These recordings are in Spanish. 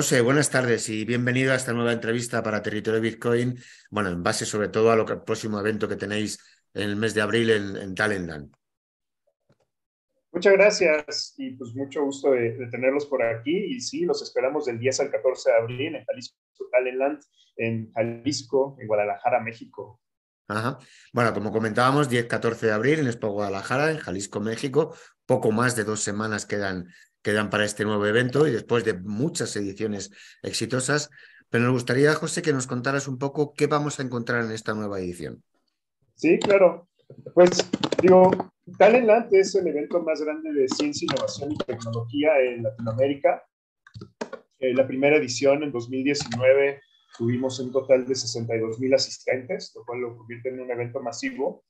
José, buenas tardes y bienvenido a esta nueva entrevista para Territorio Bitcoin. Bueno, en base sobre todo a lo que el próximo evento que tenéis en el mes de abril en, en. Muchas gracias y pues mucho gusto de, de, tenerlos por aquí. Y sí, los esperamos del 10 al 14 de abril en Jalisco Talentland, en Jalisco, en Guadalajara, México. Ajá. Bueno, como comentábamos, 10-14 de abril en Expo Guadalajara, en Jalisco, México. Poco más de dos semanas quedan quedan para este nuevo evento y después de muchas ediciones exitosas. Pero nos gustaría, José, que nos contaras un poco qué vamos a encontrar en esta nueva edición. Sí, claro. Pues digo, Talentland es el evento más grande de ciencia, innovación y tecnología en Latinoamérica. Eh, la primera edición en 2019 tuvimos un total de 62 mil asistentes, lo cual lo convierte en un evento masivo.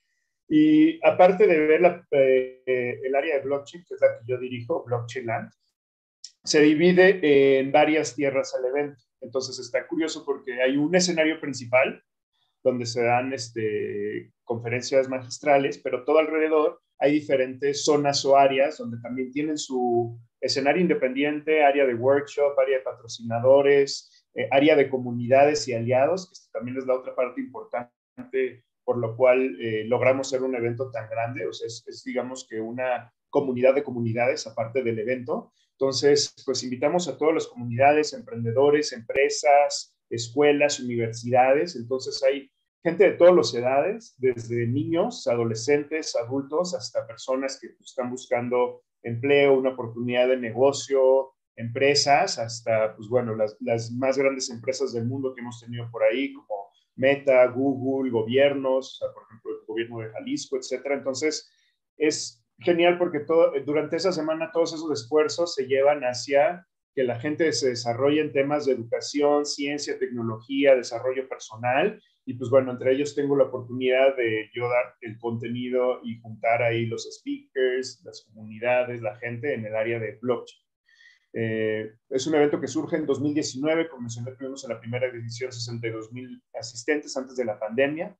Y aparte de ver la, eh, el área de blockchain, que es la que yo dirijo, Blockchain Land, se divide en varias tierras al evento. Entonces está curioso porque hay un escenario principal donde se dan este, conferencias magistrales, pero todo alrededor hay diferentes zonas o áreas donde también tienen su escenario independiente, área de workshop, área de patrocinadores, eh, área de comunidades y aliados, que también es la otra parte importante por lo cual eh, logramos ser un evento tan grande, o sea, es, es, digamos que una comunidad de comunidades aparte del evento. Entonces, pues invitamos a todas las comunidades, emprendedores, empresas, escuelas, universidades, entonces hay gente de todas las edades, desde niños, adolescentes, adultos, hasta personas que están buscando empleo, una oportunidad de negocio, empresas, hasta, pues bueno, las más grandes empresas del mundo que hemos tenido por ahí, como Meta, Google, gobiernos, por ejemplo, el gobierno de Jalisco, etcétera. Entonces, es genial porque todo, durante esa semana todos esos esfuerzos se llevan hacia que la gente se desarrolle en temas de educación, ciencia, tecnología, desarrollo personal. Y pues bueno, entre ellos tengo la oportunidad de yo dar el contenido y juntar ahí los speakers, las comunidades, la gente en el área de blockchain. Eh, es un evento que surge en 2019, como mencioné, tuvimos en la primera edición 62 mil asistentes antes de la pandemia.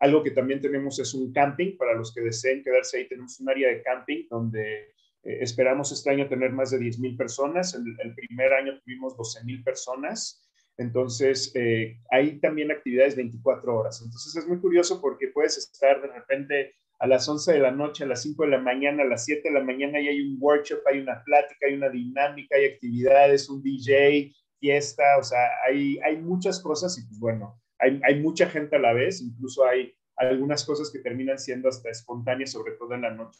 Algo que también tenemos es un camping, para los que deseen quedarse ahí, tenemos un área de camping donde eh, esperamos este año tener más de 10 mil personas. El, el, primer año tuvimos 12 mil personas. Entonces, eh, hay también actividades 24 horas. Entonces, es muy curioso porque puedes estar de repente a las 11 de la noche, a las 5 de la mañana, a las 7 de la mañana y hay un workshop, hay una plática, hay una dinámica, hay actividades, un DJ, fiesta, o sea, hay, hay muchas cosas y pues bueno, hay, hay mucha gente a la vez, incluso hay algunas cosas que terminan siendo hasta espontáneas, sobre todo en la noche.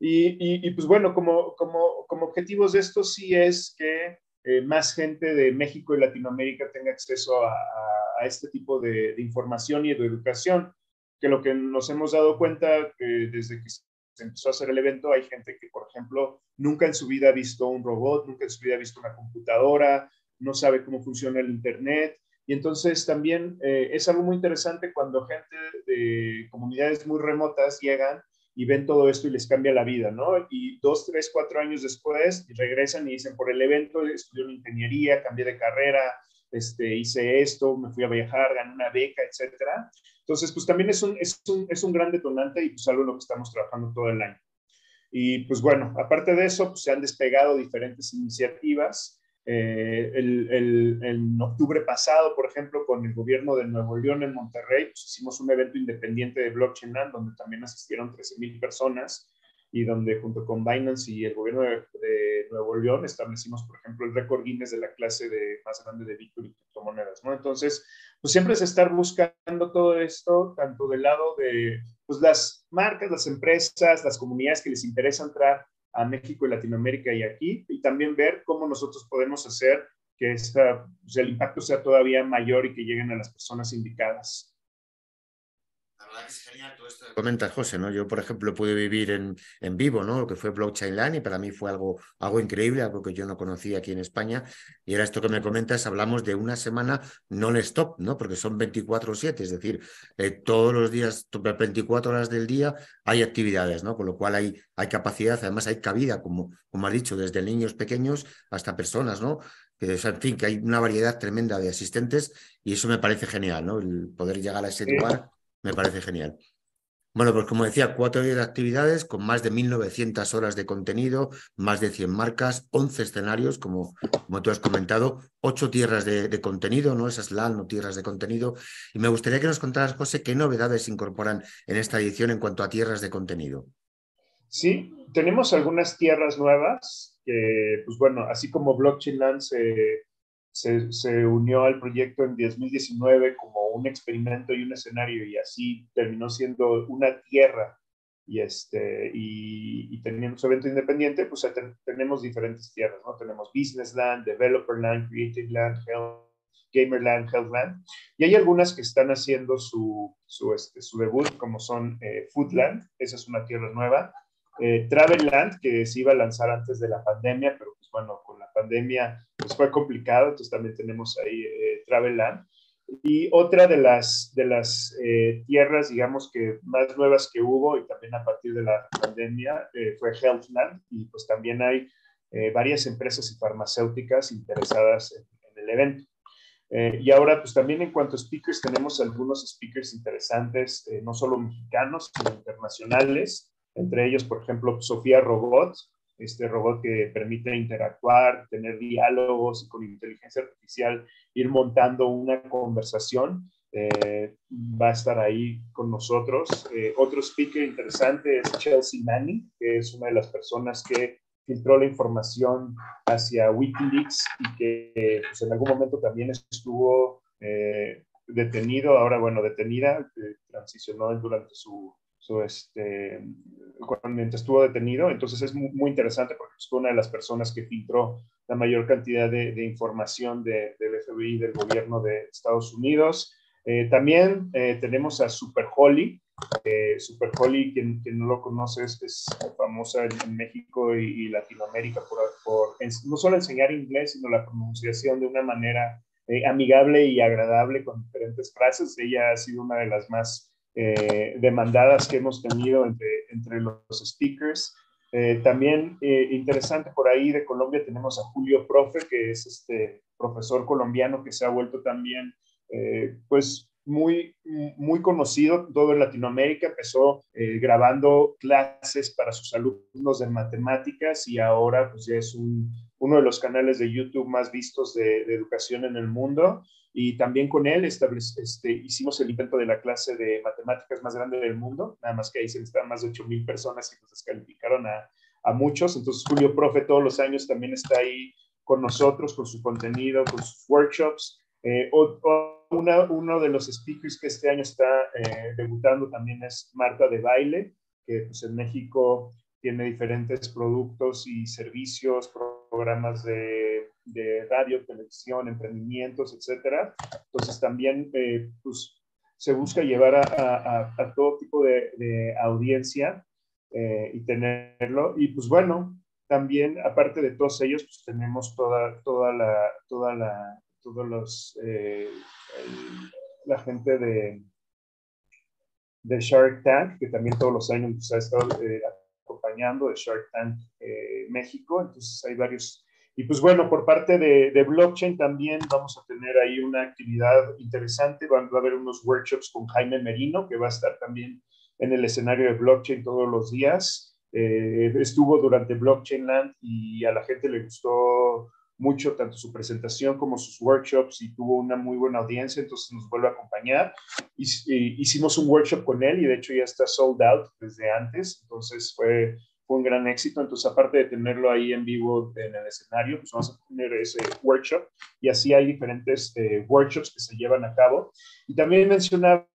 Y, y, pues bueno, como, como, como objetivos de esto sí es que eh, más gente de México y Latinoamérica tenga acceso a este tipo de, de, información y de educación que lo que nos hemos dado cuenta que desde que se empezó a hacer el evento hay gente que, por ejemplo, nunca en su vida ha visto un robot, nunca en su vida ha visto una computadora, no sabe cómo funciona el Internet. Y entonces también eh, es algo muy interesante cuando gente de comunidades muy remotas llegan y ven todo esto y les cambia la vida, ¿no? Y dos, tres, cuatro años después regresan y dicen, por el evento estudié ingeniería, cambié de carrera, este, hice esto, me fui a viajar, gané una beca, etcétera. Entonces, pues también es un, es un, es un gran detonante y pues algo en lo que estamos trabajando todo el año. Y pues bueno, aparte de eso, pues se han despegado diferentes iniciativas. Eh, el, el, en octubre pasado, por ejemplo, con el gobierno de Nuevo León en Monterrey, pues hicimos un evento independiente de Blockchain Land, donde también asistieron 13 mil personas y donde junto con Binance y el gobierno de, de, Nuevo León establecimos, por ejemplo, el récord Guinness de la clase de, más grande de Bitcoin criptomonedas, ¿no? Entonces, pues siempre es estar buscando todo esto, tanto del lado de pues, las marcas, las empresas, las comunidades que les interesa entrar a México y Latinoamérica y aquí, y también ver cómo nosotros podemos hacer que esta, pues, el impacto sea todavía mayor y que lleguen a las personas indicadas es genial todo esto que comentas, José, ¿no? Yo, por ejemplo, pude vivir en, en vivo, ¿no? Lo que fue Blockchain Land y para mí fue algo, algo increíble, algo que yo no conocía aquí en España. Y era esto que me comentas, hablamos de una semana non-stop, ¿no? Porque son 24-7, es decir, eh, todos los días, 24 horas del día hay actividades, ¿no? Con lo cual hay, hay capacidad, además hay cabida, como, como has dicho, desde niños pequeños hasta personas, ¿no? Que, en fin, que hay una variedad tremenda de asistentes y eso me parece genial, ¿no? El poder llegar a ese lugar me parece genial. Bueno, pues como decía, cuatro días de actividades con más de 1.900 horas de contenido, más de 100 marcas, 11 escenarios, como, como tú has comentado, ocho tierras de, contenido, ¿no? Esas LAN o tierras de contenido. Y me gustaría que nos contaras, José, qué novedades se incorporan en esta edición en cuanto a tierras de contenido. Sí, tenemos algunas tierras nuevas que, pues bueno, así como Blockchain Land se se, unió al proyecto en 2019 como un experimento y un escenario y así terminó siendo una tierra. Y, este, y, teniendo su evento independiente, pues tenemos diferentes tierras, ¿no? Tenemos Business Land, Developer Land, Creative Land, Gamer Land, Health Land, y hay algunas que están haciendo su, su, este, su debut, como son eh, Foodland, esa es una tierra nueva, eh, Travel Land, que se iba a lanzar antes de la pandemia, pero pues bueno, con la pandemia pues fue complicado, entonces también tenemos ahí eh, Travel Land. Y otra de las, de las eh, tierras, digamos que más nuevas que hubo y también a partir de la pandemia eh, fue Healthland y pues también hay varias empresas y farmacéuticas interesadas en, el evento. y ahora, pues también en cuanto a speakers, tenemos algunos speakers interesantes, no solo mexicanos, sino internacionales. Entre ellos, por ejemplo, Sofía Robot, este robot que permite interactuar, tener diálogos con inteligencia artificial, ir montando una conversación. Eh, va a estar ahí con nosotros. Eh, otro speaker interesante es Chelsea Manning, que es una de las personas que filtró la información hacia Wikileaks y que pues, en algún momento también estuvo eh, detenido, ahora bueno, detenida, transicionó durante su, su este, cuando estuvo detenido. Entonces es muy, interesante porque fue una de las personas que filtró la mayor cantidad de, información del FBI, del gobierno de Estados Unidos. Eh, también eh, tenemos a Super Holly. Eh, Super Holly, quien, no lo conoce, es, famosa en, México y, Latinoamérica por, por no solo enseñar inglés, sino la pronunciación de una manera amigable y agradable con diferentes frases. Ella ha sido una de las más eh, demandadas que hemos tenido entre, entre los speakers. Eh, también eh, interesante por ahí de Colombia tenemos a Julio Profe, que es este profesor colombiano que se ha vuelto también pues muy, muy conocido todo en Latinoamérica. Empezó grabando clases para sus alumnos de matemáticas y ahora pues ya es uno de los canales de YouTube más vistos de, de educación en el mundo y también con él este, hicimos el intento de la clase de matemáticas más grande del mundo, nada más que ahí se estaban más de 8.000 personas y nos descalificaron a, a, muchos. Entonces Julio Profe todos los años también está ahí con nosotros, con su contenido, con sus workshops. Eh, uno de los speakers que este año está eh, debutando también es Marta de Baile, que pues, en México tiene diferentes productos y servicios, programas de de radio, televisión, emprendimientos, etcétera. Entonces también eh, pues, se busca llevar a, a, todo tipo de, de audiencia eh, y tenerlo. Y pues bueno, también aparte de todos ellos, pues tenemos toda, toda la, toda la, todos los, eh, la gente de, de Shark Tank, que también todos los años pues, ha estado acompañando de Shark Tank México. Entonces hay varios y pues bueno, por parte de, blockchain también vamos a tener ahí una actividad interesante. Va, a haber unos workshops con Jaime Merino, que va a estar también en el escenario de blockchain todos los días. Eh, estuvo durante Blockchain Land y a la gente le gustó mucho tanto su presentación como sus workshops y tuvo una muy buena audiencia, entonces nos vuelve a acompañar. hicimos un workshop con él y de hecho ya está sold out desde antes, entonces fue un gran éxito. Entonces, aparte de tenerlo ahí en vivo en el escenario, pues vamos a tener ese workshop y así hay diferentes eh, workshops que se llevan a cabo. Y también mencionaba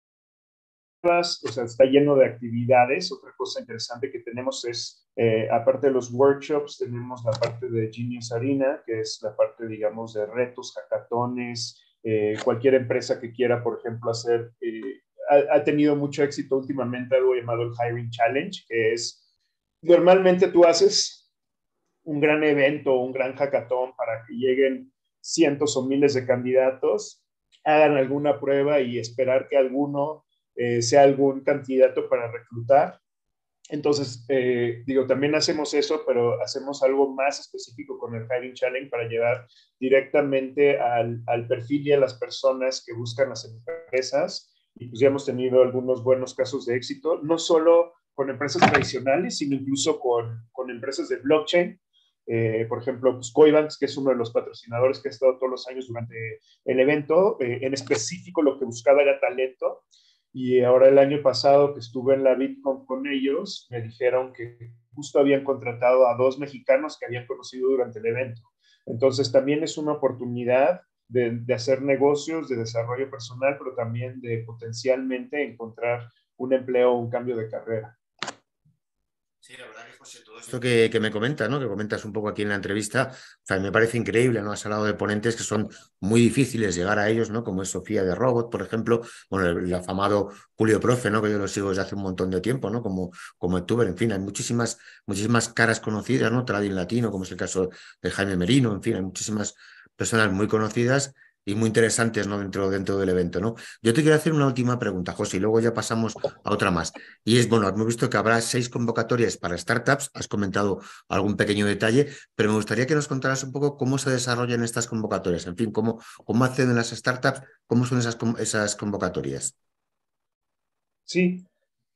o sea, está lleno de actividades. Otra cosa interesante que tenemos es, eh, aparte de los workshops, tenemos la parte de Genius Arena, que es la parte, digamos, de retos, hackatones, eh, cualquier empresa que quiera, por ejemplo, hacer, eh, ha, tenido mucho éxito últimamente algo llamado el Hiring Challenge, que es, normalmente tú haces un gran evento, un gran hackathon para que lleguen cientos o miles de candidatos, hagan alguna prueba y esperar que alguno eh, sea algún candidato para reclutar. Entonces, eh, digo, también hacemos eso, pero hacemos algo más específico con el Hiring Challenge para llevar directamente al, al perfil y a las personas que buscan las empresas. Y pues ya hemos tenido algunos buenos casos de éxito, no solo con empresas tradicionales, sino incluso con, con empresas de blockchain. Eh, por ejemplo, pues que es uno de los patrocinadores que ha estado todos los años durante el evento, en específico lo que buscaba era talento y ahora el año pasado que estuve en la Bitcoin con ellos, me dijeron que justo habían contratado a dos mexicanos que habían conocido durante el evento. Entonces también es una oportunidad de, de hacer negocios, de desarrollo personal, pero también de potencialmente encontrar un empleo o un cambio de carrera. Sí, la verdad que José, todo esto que, que, me comentas, ¿no? Que comentas un poco aquí en la entrevista, me parece increíble, ¿no? Has hablado de ponentes que son muy difíciles llegar a ellos, ¿no? Como es Sofía de Robot, por ejemplo, bueno, el, afamado Julio Profe, ¿no? Que yo lo sigo desde hace un montón de tiempo, ¿no? Como, como youtuber, en fin, hay muchísimas, muchísimas caras conocidas, ¿no? Trading Latino, como es el caso de Jaime Merino, en fin, hay muchísimas personas muy conocidas y muy interesantes ¿no? dentro, dentro del evento. ¿no? Yo te quiero hacer una última pregunta, José, y luego ya pasamos a otra más. Y es, bueno, hemos visto que habrá seis convocatorias para startups, has comentado algún pequeño detalle, pero me gustaría que nos contaras un poco cómo se desarrollan estas convocatorias, en fin, cómo, cómo acceden las startups, cómo son esas, esas convocatorias. Sí,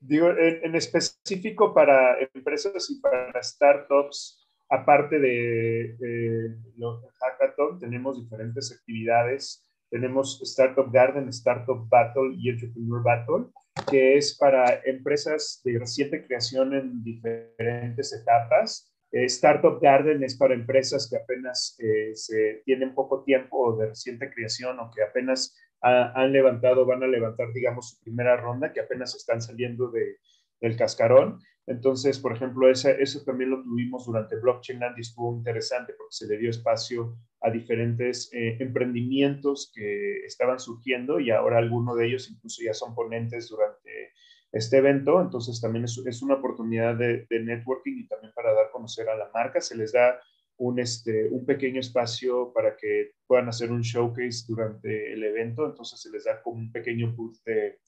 digo, en, en específico para empresas y para startups, aparte de, los hackathon, tenemos diferentes actividades. Tenemos Startup Garden, Startup Battle y Entrepreneur Battle, que es para empresas de reciente creación en diferentes etapas. Eh, Startup Garden es para empresas que apenas eh, se tienen poco tiempo de reciente creación o que apenas ha, han levantado, van a levantar, digamos, su primera ronda, que apenas están saliendo de, del cascarón. Entonces, por ejemplo, ese, eso también lo tuvimos durante Blockchain Land y estuvo interesante porque se le dio espacio a diferentes eh, emprendimientos que estaban surgiendo y ahora algunos de ellos incluso ya son ponentes durante este evento. Entonces, también es, una oportunidad de, networking y también para dar a conocer a la marca. Se les da un, este, un pequeño espacio para que puedan hacer un showcase durante el evento. Entonces, se les da como un pequeño booth de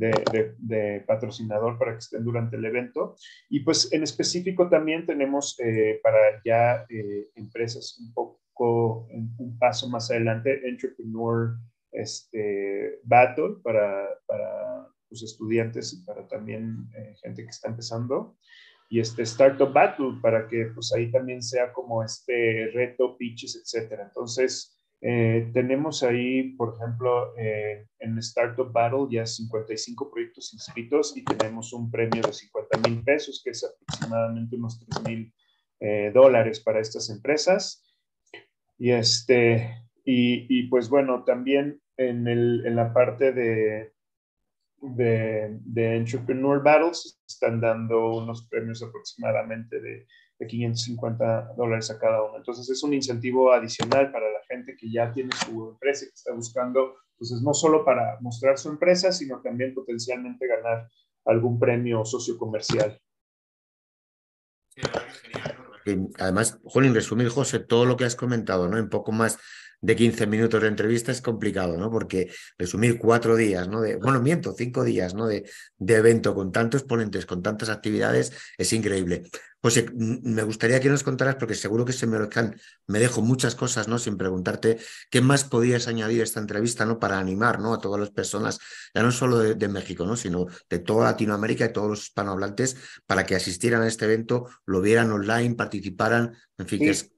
de, de, de, patrocinador para que estén durante el evento. Y pues en específico también tenemos eh, para ya eh, empresas un poco, un paso más adelante, Entrepreneur este, Battle para, para los estudiantes y para también eh, gente que está empezando. Y este Startup Battle para que pues ahí también sea como este reto, pitches, etcétera. Entonces, eh, tenemos ahí, por ejemplo, eh, en Startup Battle ya 55 proyectos inscritos y tenemos un premio de 50 mil pesos, que es aproximadamente unos 3 mil eh, dólares para estas empresas. Y, este, y, y pues bueno, también en, el, en la parte de, de, de, Entrepreneur Battles están dando unos premios aproximadamente de, de 550 dólares a cada uno. Entonces es un incentivo adicional para la gente que ya tiene su empresa y que está buscando, entonces no solo para mostrar su empresa, sino también potencialmente ganar algún premio socio comercial. Además, Jolín, resumir, José, todo lo que has comentado, ¿no? En poco más de 15 minutos de entrevista es complicado, ¿no? Porque resumir cuatro días, ¿no? De, bueno, miento, cinco días, ¿no? De, de evento con tantos ponentes, con tantas actividades, es increíble. José, me gustaría que nos contaras, porque seguro que se me, me dejo muchas cosas, ¿no? Sin preguntarte qué más podías añadir a esta entrevista, ¿no? Para animar, ¿no? A todas las personas, ya no solo de, de México, ¿no? Sino de toda Latinoamérica y todos los hispanohablantes, para que asistieran a este evento, lo vieran online, participaran, en fin, sí. que es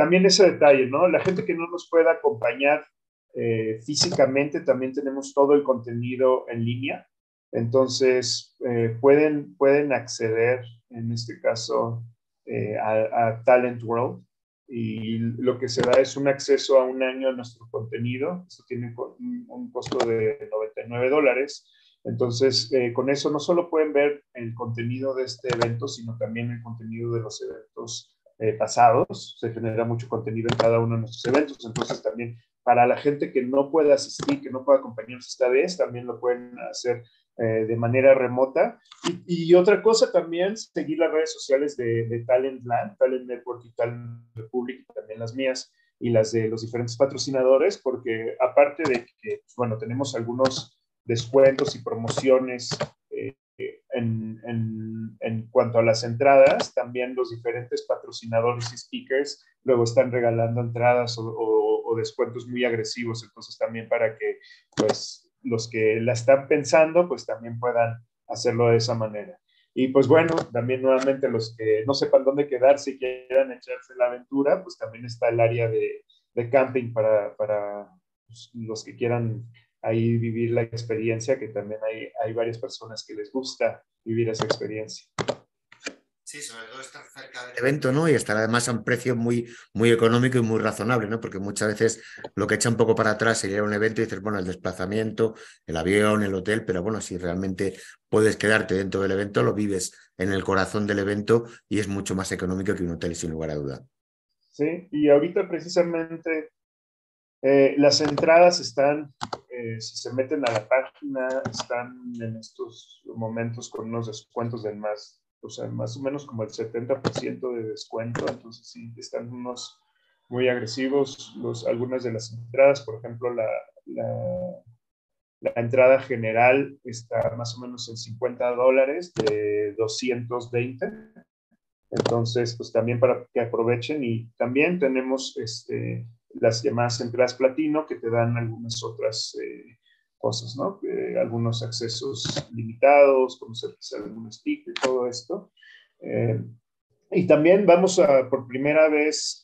también ese detalle, ¿no? La gente que no nos pueda acompañar eh, físicamente, también tenemos todo el contenido en línea. Entonces, eh, pueden, pueden acceder, en este caso, eh, a, Talent World. Y lo que se da es un acceso a un año a nuestro contenido. Esto tiene un, un costo de 99 dólares. Entonces, con eso no solo pueden ver el contenido de este evento, sino también el contenido de los eventos eh, pasados. Se genera mucho contenido en cada uno de nuestros eventos. Entonces, también para la gente que no puede asistir, que no puede acompañarnos esta vez, también lo pueden hacer eh, de manera remota. Y, otra cosa también, seguir las redes sociales de, de Talent Land, Talent Network y Talent Republic, y también las mías y las de los diferentes patrocinadores, porque aparte de que, bueno, tenemos algunos descuentos y promociones en, cuanto a las entradas, también los diferentes patrocinadores y speakers luego están regalando entradas o, o, descuentos muy agresivos, entonces también para que pues los que la están pensando pues también puedan hacerlo de esa manera. Y pues bueno, también nuevamente los que no sepan dónde quedarse y quieran echarse la aventura, pues también está el área de, de camping para, para pues, los que quieran ahí vivir la experiencia, que también hay, hay varias personas que les gusta vivir esa experiencia. Sí, sobre todo estar cerca del evento, ¿no? Y estar además a un precio muy, muy económico y muy razonable, ¿no? Porque muchas veces lo que echa un poco para atrás sería un evento y dices, bueno, el desplazamiento, el avión, el hotel, pero bueno, si realmente puedes quedarte dentro del evento, lo vives en el corazón del evento y es mucho más económico que un hotel, sin lugar a duda. Sí, y ahorita precisamente eh, las entradas están, eh, si se meten a la página, están en estos momentos con unos descuentos del más, o sea, más o menos como el 70% de descuento, entonces sí, están unos muy agresivos los, algunas de las entradas, por ejemplo, la, la, la entrada general está más o menos en 50 dólares de 220 entonces, pues también para que aprovechen. Y también tenemos este, las llamadas entradas platino que te dan algunas otras eh, cosas, ¿no? Eh, algunos accesos limitados, conocer algún speaker, todo esto. Eh, y también vamos a por primera vez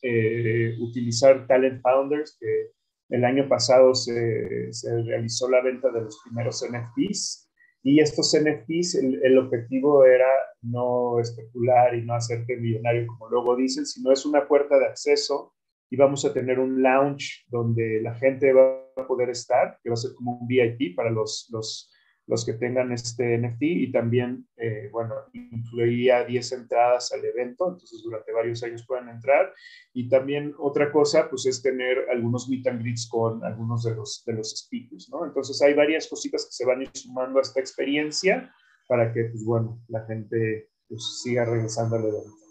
utilizar Talent Founders, que el año pasado se, se realizó la venta de los primeros NFTs y estos NFTs, el, el, objetivo era no especular y no hacerte millonario, como luego dicen, sino es una puerta de acceso y vamos a tener un lounge donde la gente va a poder estar, que va a ser como un VIP para los, los los que tengan este NFT y también, eh, bueno, incluía 10 entradas al evento, entonces durante varios años pueden entrar. Y también otra cosa, pues es tener algunos meet and greets con algunos de los, de los speakers, ¿no? Entonces hay varias cositas que se van sumando a esta experiencia para que, pues bueno, la gente pues, siga regresando al evento.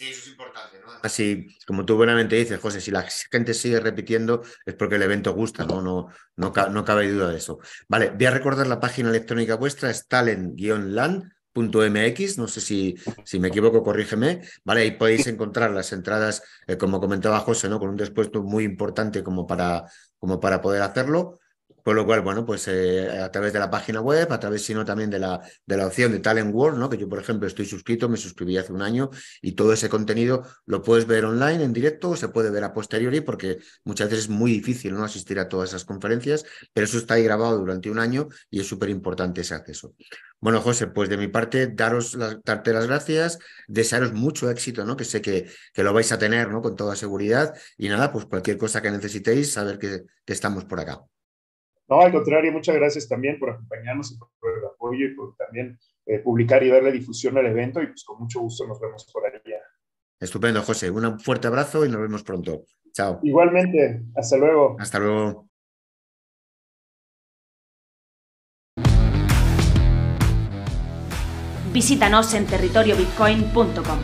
Sí, eso es importante, ¿no? Así, como tú buenamente dices, José, si la gente sigue repitiendo es porque el evento gusta, ¿no? No, no, no cabe duda de eso. Vale, voy a recordar la página electrónica vuestra, es talent-land.mx, no sé si, si me equivoco, corrígeme, ¿vale? Ahí podéis encontrar las entradas, eh, como comentaba José, ¿no? Con un despuesto muy importante como para, como para poder hacerlo. Con lo cual, bueno, pues eh, a través de la página web, a través, sino también de la, de la opción de Talent World, ¿no? Que yo, por ejemplo, estoy suscrito, me suscribí hace un año y todo ese contenido lo puedes ver online, en directo, o se puede ver a posteriori, porque muchas veces es muy difícil no asistir a todas esas conferencias, pero eso está ahí grabado durante un año y es súper importante ese acceso. Bueno, José, pues de mi parte, daros darte las gracias, desearos mucho éxito, ¿no? Que sé que, que lo vais a tener, ¿no? Con toda seguridad. Y nada, pues cualquier cosa que necesitéis, saber que estamos por acá. No, al contrario, muchas gracias también por acompañarnos y por el apoyo y por también eh, publicar y darle difusión al evento y pues con mucho gusto nos vemos por allá. Estupendo, José. Un fuerte abrazo y nos vemos pronto. Chao. Igualmente. Hasta luego. Hasta luego. Visítanos en territoriobitcoin.com.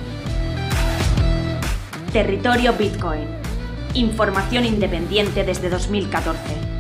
Territorio Bitcoin. Información independiente desde 2014.